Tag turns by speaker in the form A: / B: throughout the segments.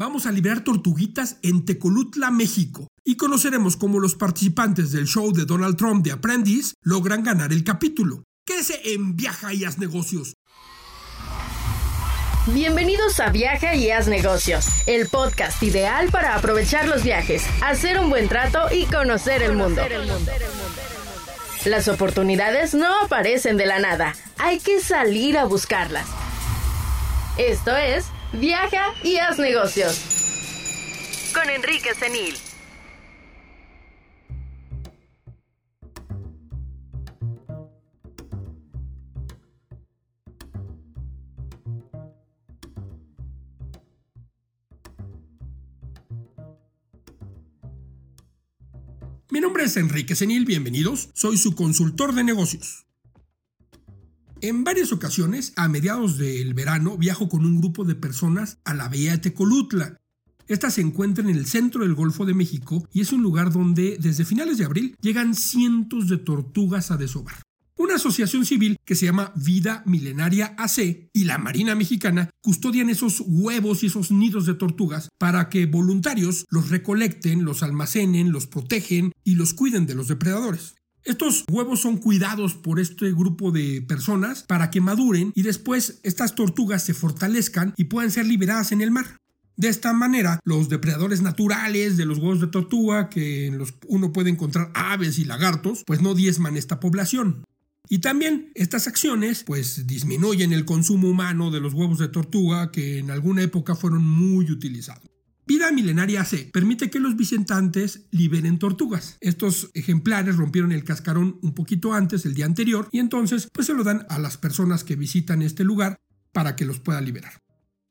A: vamos a liberar tortuguitas en Tecolutla, México, y conoceremos cómo los participantes del show de Donald Trump de Aprendiz logran ganar el capítulo. Quédese en Viaja y Haz Negocios.
B: Bienvenidos a Viaja y Haz Negocios, el podcast ideal para aprovechar los viajes, hacer un buen trato y conocer el mundo. Las oportunidades no aparecen de la nada, hay que salir a buscarlas. Esto es Viaja y haz negocios. Con Enrique Senil.
A: Mi nombre es Enrique Senil, bienvenidos. Soy su consultor de negocios. En varias ocasiones, a mediados del verano, viajo con un grupo de personas a la bahía de Tecolutla. Esta se encuentra en el centro del Golfo de México y es un lugar donde desde finales de abril llegan cientos de tortugas a desovar. Una asociación civil que se llama Vida Milenaria AC y la Marina Mexicana custodian esos huevos y esos nidos de tortugas para que voluntarios los recolecten, los almacenen, los protegen y los cuiden de los depredadores. Estos huevos son cuidados por este grupo de personas para que maduren y después estas tortugas se fortalezcan y puedan ser liberadas en el mar. De esta manera, los depredadores naturales de los huevos de tortuga, que en los uno puede encontrar aves y lagartos, pues no diezman esta población. Y también estas acciones pues disminuyen el consumo humano de los huevos de tortuga que en alguna época fueron muy utilizados. Vida milenaria C permite que los visitantes liberen tortugas. Estos ejemplares rompieron el cascarón un poquito antes, el día anterior, y entonces pues se lo dan a las personas que visitan este lugar para que los pueda liberar.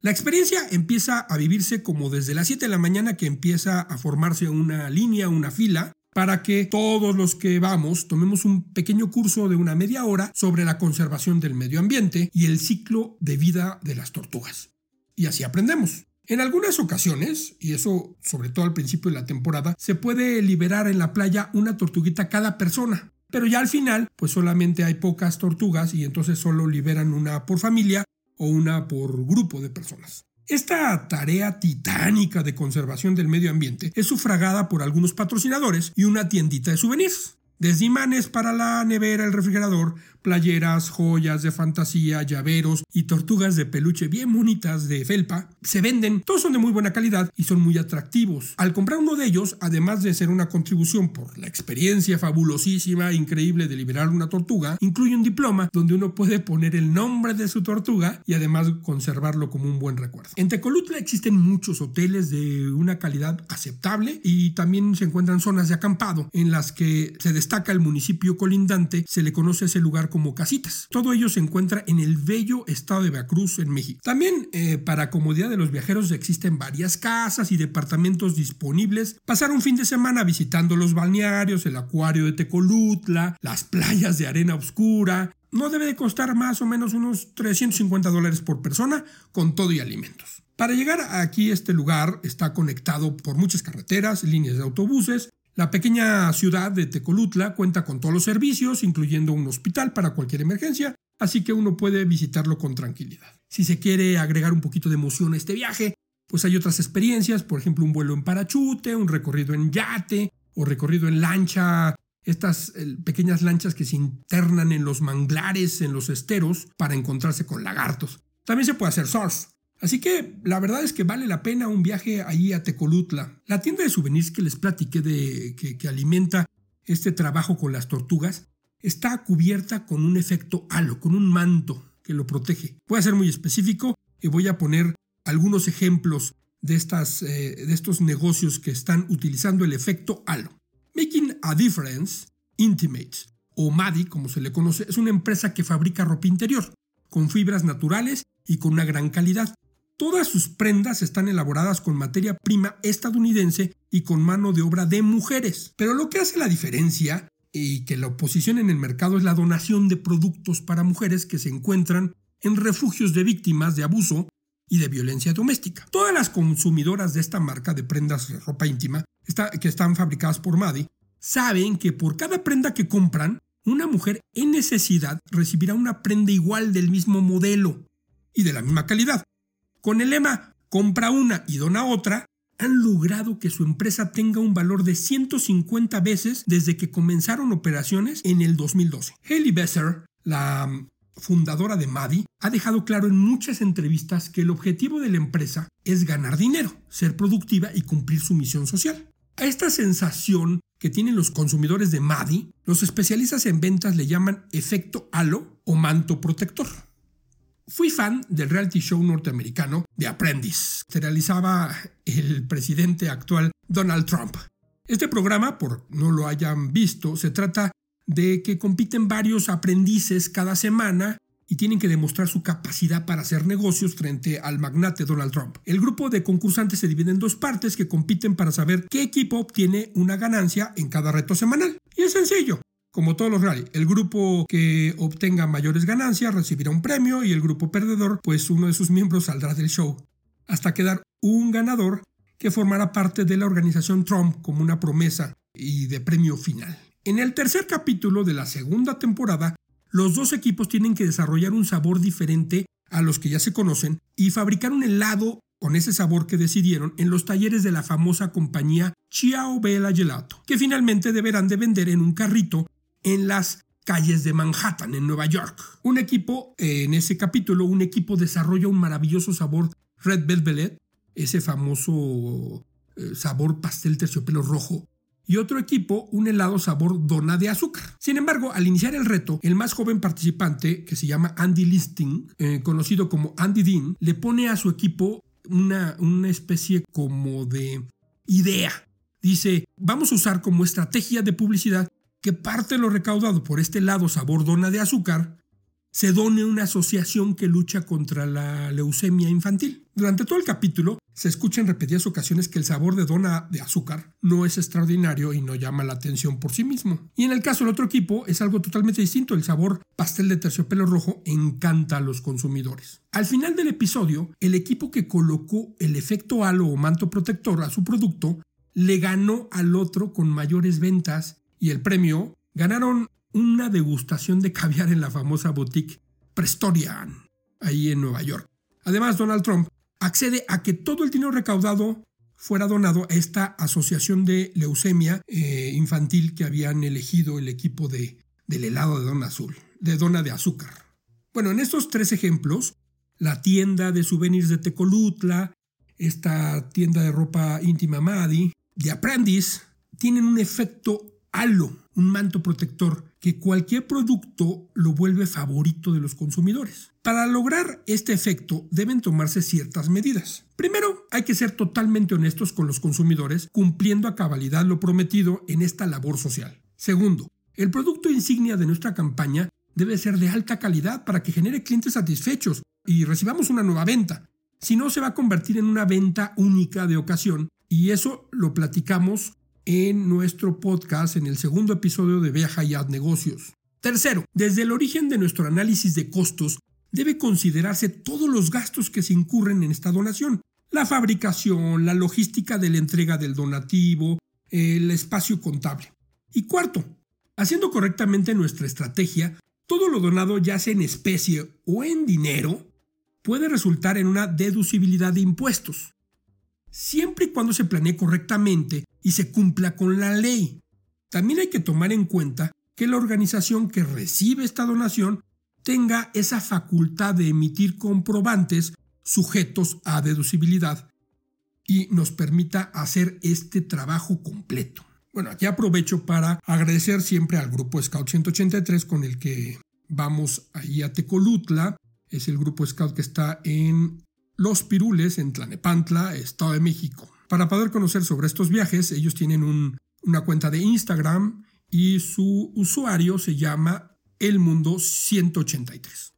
A: La experiencia empieza a vivirse como desde las 7 de la mañana que empieza a formarse una línea, una fila, para que todos los que vamos tomemos un pequeño curso de una media hora sobre la conservación del medio ambiente y el ciclo de vida de las tortugas. Y así aprendemos. En algunas ocasiones, y eso sobre todo al principio de la temporada, se puede liberar en la playa una tortuguita cada persona. Pero ya al final, pues solamente hay pocas tortugas y entonces solo liberan una por familia o una por grupo de personas. Esta tarea titánica de conservación del medio ambiente es sufragada por algunos patrocinadores y una tiendita de souvenirs. Desde imanes para la nevera, el refrigerador, playeras, joyas de fantasía, llaveros y tortugas de peluche bien bonitas de felpa, se venden. Todos son de muy buena calidad y son muy atractivos. Al comprar uno de ellos, además de ser una contribución por la experiencia fabulosísima e increíble de liberar una tortuga, incluye un diploma donde uno puede poner el nombre de su tortuga y además conservarlo como un buen recuerdo. En Tecolutla existen muchos hoteles de una calidad aceptable y también se encuentran zonas de acampado en las que se destaca el municipio colindante, se le conoce a ese lugar como casitas. Todo ello se encuentra en el bello estado de Veracruz, en México. También, eh, para comodidad de los viajeros, existen varias casas y departamentos disponibles. Pasar un fin de semana visitando los balnearios, el acuario de Tecolutla, las playas de arena oscura. No debe de costar más o menos unos 350 dólares por persona, con todo y alimentos. Para llegar aquí, este lugar está conectado por muchas carreteras, líneas de autobuses, la pequeña ciudad de Tecolutla cuenta con todos los servicios, incluyendo un hospital para cualquier emergencia, así que uno puede visitarlo con tranquilidad. Si se quiere agregar un poquito de emoción a este viaje, pues hay otras experiencias, por ejemplo un vuelo en parachute, un recorrido en yate o recorrido en lancha, estas eh, pequeñas lanchas que se internan en los manglares, en los esteros, para encontrarse con lagartos. También se puede hacer surf, Así que la verdad es que vale la pena un viaje ahí a Tecolutla. La tienda de souvenirs que les platiqué de que, alimenta este trabajo con las tortugas está cubierta con un efecto halo, con un manto que lo protege. Voy a ser muy específico y voy a poner algunos ejemplos de, estas, eh, de estos negocios que están utilizando el efecto halo. Making a Difference Intimates, o MADI como se le conoce, es una empresa que fabrica ropa interior, con fibras naturales y con una gran calidad. Todas sus prendas están elaboradas con materia prima estadounidense y con mano de obra de mujeres. Pero lo que hace la diferencia y que la oposición en el mercado es la donación de productos para mujeres que se encuentran en refugios de víctimas de abuso y de violencia doméstica. Todas las consumidoras de esta marca de prendas de ropa íntima que están fabricadas por Madi saben que por cada prenda que compran, una mujer en necesidad recibirá una prenda igual del mismo modelo y de la misma calidad. Con el lema compra una y dona otra, han logrado que su empresa tenga un valor de 150 veces desde que comenzaron operaciones en el 2012. Haley Besser, la mm, fundadora de Madi, ha dejado claro en muchas entrevistas que el objetivo de la empresa es ganar dinero, ser productiva y cumplir su misión social. A esta sensación que tienen los consumidores de Madi, los especialistas en ventas le llaman efecto halo o manto protector. Fui fan del reality show norteamericano The Apprentice, que realizaba el presidente actual Donald Trump. Este programa, por no lo hayan visto, se trata de que compiten varios aprendices cada semana y tienen que demostrar su capacidad para hacer negocios frente al magnate Donald Trump. El grupo de concursantes se divide en dos partes que compiten para saber qué equipo obtiene una ganancia en cada reto semanal. Y es sencillo. Como todos los rally, el grupo que obtenga mayores ganancias recibirá un premio y el grupo perdedor, pues uno de sus miembros saldrá del show, hasta quedar un ganador que formará parte de la organización Trump como una promesa y de premio final. En el tercer capítulo de la segunda temporada, los dos equipos tienen que desarrollar un sabor diferente a los que ya se conocen y fabricar un helado con ese sabor que decidieron en los talleres de la famosa compañía Ciao Bella Gelato, que finalmente deberán de vender en un carrito en las calles de Manhattan, en Nueva York. Un equipo, en ese capítulo, un equipo desarrolla un maravilloso sabor Red Velvet, ese famoso eh, sabor pastel terciopelo rojo, y otro equipo un helado sabor dona de azúcar. Sin embargo, al iniciar el reto, el más joven participante, que se llama Andy Listing, eh, conocido como Andy Dean, le pone a su equipo una, una especie como de idea. Dice, vamos a usar como estrategia de publicidad que parte de lo recaudado por este lado sabor dona de azúcar se done a una asociación que lucha contra la leucemia infantil. Durante todo el capítulo se escucha en repetidas ocasiones que el sabor de dona de azúcar no es extraordinario y no llama la atención por sí mismo. Y en el caso del otro equipo es algo totalmente distinto. El sabor pastel de terciopelo rojo encanta a los consumidores. Al final del episodio, el equipo que colocó el efecto halo o manto protector a su producto le ganó al otro con mayores ventas y el premio, ganaron una degustación de caviar en la famosa boutique Prestorian, ahí en Nueva York. Además, Donald Trump accede a que todo el dinero recaudado fuera donado a esta asociación de leucemia eh, infantil que habían elegido el equipo de, del helado de dona azul, de dona de azúcar. Bueno, en estos tres ejemplos, la tienda de souvenirs de Tecolutla, esta tienda de ropa íntima Madi, de Apprentice, tienen un efecto halo, un manto protector, que cualquier producto lo vuelve favorito de los consumidores. Para lograr este efecto deben tomarse ciertas medidas. Primero, hay que ser totalmente honestos con los consumidores, cumpliendo a cabalidad lo prometido en esta labor social. Segundo, el producto insignia de nuestra campaña debe ser de alta calidad para que genere clientes satisfechos y recibamos una nueva venta. Si no, se va a convertir en una venta única de ocasión y eso lo platicamos en nuestro podcast en el segundo episodio de Viaja y Ad Negocios. Tercero, desde el origen de nuestro análisis de costos debe considerarse todos los gastos que se incurren en esta donación. La fabricación, la logística de la entrega del donativo, el espacio contable. Y cuarto, haciendo correctamente nuestra estrategia, todo lo donado ya sea en especie o en dinero puede resultar en una deducibilidad de impuestos siempre y cuando se planee correctamente y se cumpla con la ley. También hay que tomar en cuenta que la organización que recibe esta donación tenga esa facultad de emitir comprobantes sujetos a deducibilidad y nos permita hacer este trabajo completo. Bueno, aquí aprovecho para agradecer siempre al grupo Scout 183 con el que vamos ahí a Tecolutla. Es el grupo Scout que está en los Pirules en Tlanepantla, Estado de México. Para poder conocer sobre estos viajes, ellos tienen una cuenta de Instagram y su usuario se llama El Mundo 183.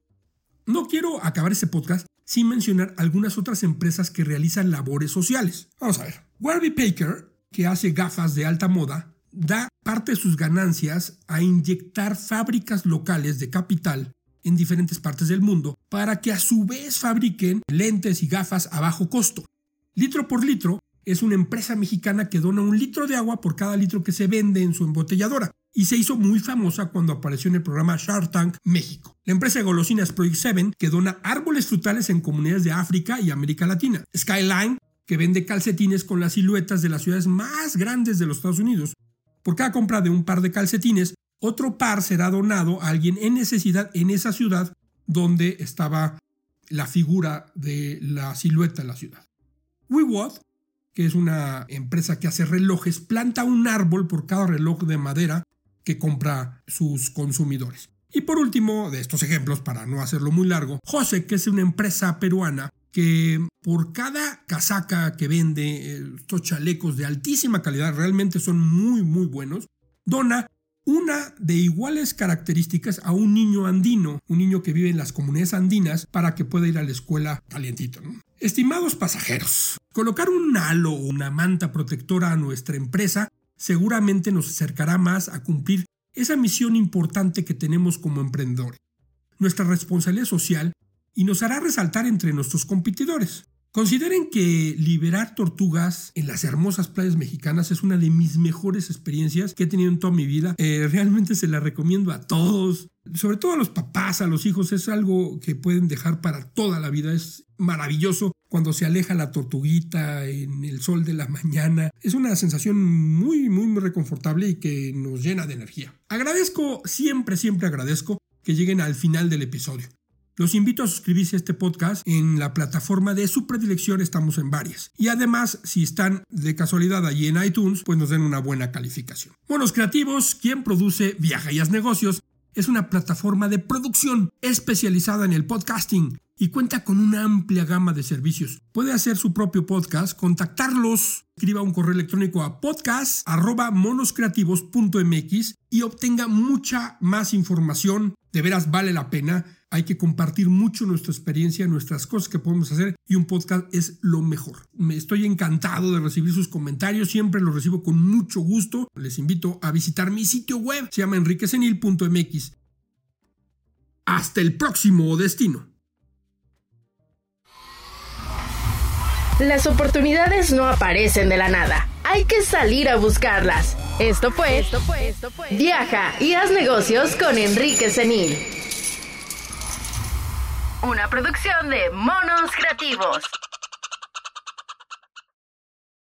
A: No quiero acabar este podcast sin mencionar algunas otras empresas que realizan labores sociales. Vamos a ver. Warby Packer, que hace gafas de alta moda, da parte de sus ganancias a inyectar fábricas locales de capital en diferentes partes del mundo para que a su vez fabriquen lentes y gafas a bajo costo. Litro por litro es una empresa mexicana que dona un litro de agua por cada litro que se vende en su embotelladora. y se hizo muy famosa cuando apareció en el programa Shark Tank México. La empresa de golosinas Project 7, que dona árboles frutales en comunidades de África y América Latina. Skyline, que vende calcetines con las siluetas de las ciudades más grandes de los Estados Unidos. Por cada compra de un par de calcetines, otro par será donado a alguien en necesidad en esa ciudad donde estaba la figura de la silueta de la ciudad. WeWatt, que es una empresa que hace relojes, planta un árbol por cada reloj de madera que compra sus consumidores. Y por último, de estos ejemplos, para no hacerlo muy largo, José, que es una empresa peruana que por cada casaca que vende, eh, estos chalecos de altísima calidad, realmente son muy, muy buenos, dona una de iguales características a un niño andino, un niño que vive en las comunidades andinas, para que pueda ir a la escuela calientito. Estimados pasajeros, colocar un halo o una manta protectora a nuestra empresa seguramente nos acercará más a cumplir esa misión importante que tenemos como emprendedores, nuestra responsabilidad social y nos hará resaltar entre nuestros competidores. Consideren que liberar tortugas en las hermosas playas mexicanas es una de mis mejores experiencias que he tenido en toda mi vida. Eh, realmente se la recomiendo a todos, sobre todo a los papás, a los hijos. Es algo que pueden dejar para toda la vida. Es maravilloso cuando se aleja la tortuguita en el sol de la mañana. Es una sensación muy, muy, muy reconfortable y que nos llena de energía. Agradezco, siempre, siempre agradezco que lleguen al final del episodio. Los invito a suscribirse a este podcast en la plataforma de su predilección, estamos en varias. Y además, si están de casualidad allí en iTunes, pues nos den una buena calificación. Monos Creativos, quien produce Viaja y Haz Negocios, es una plataforma de producción especializada en el podcasting y cuenta con una amplia gama de servicios. Puede hacer su propio podcast, contactarlos, escriba un correo electrónico a podcast.monoscreativos.mx y obtenga mucha más información. De veras vale la pena. Hay que compartir mucho nuestra experiencia, nuestras cosas que podemos hacer y un podcast es lo mejor. Me estoy encantado de recibir sus comentarios, siempre los recibo con mucho gusto. Les invito a visitar mi sitio web, se llama enriquecenil.mx. Hasta el próximo destino.
B: Las oportunidades no aparecen de la nada. Hay que salir a buscarlas. Esto fue, esto fue, esto fue. Viaja y haz negocios con Enrique Senil. Una producción de Monos Creativos.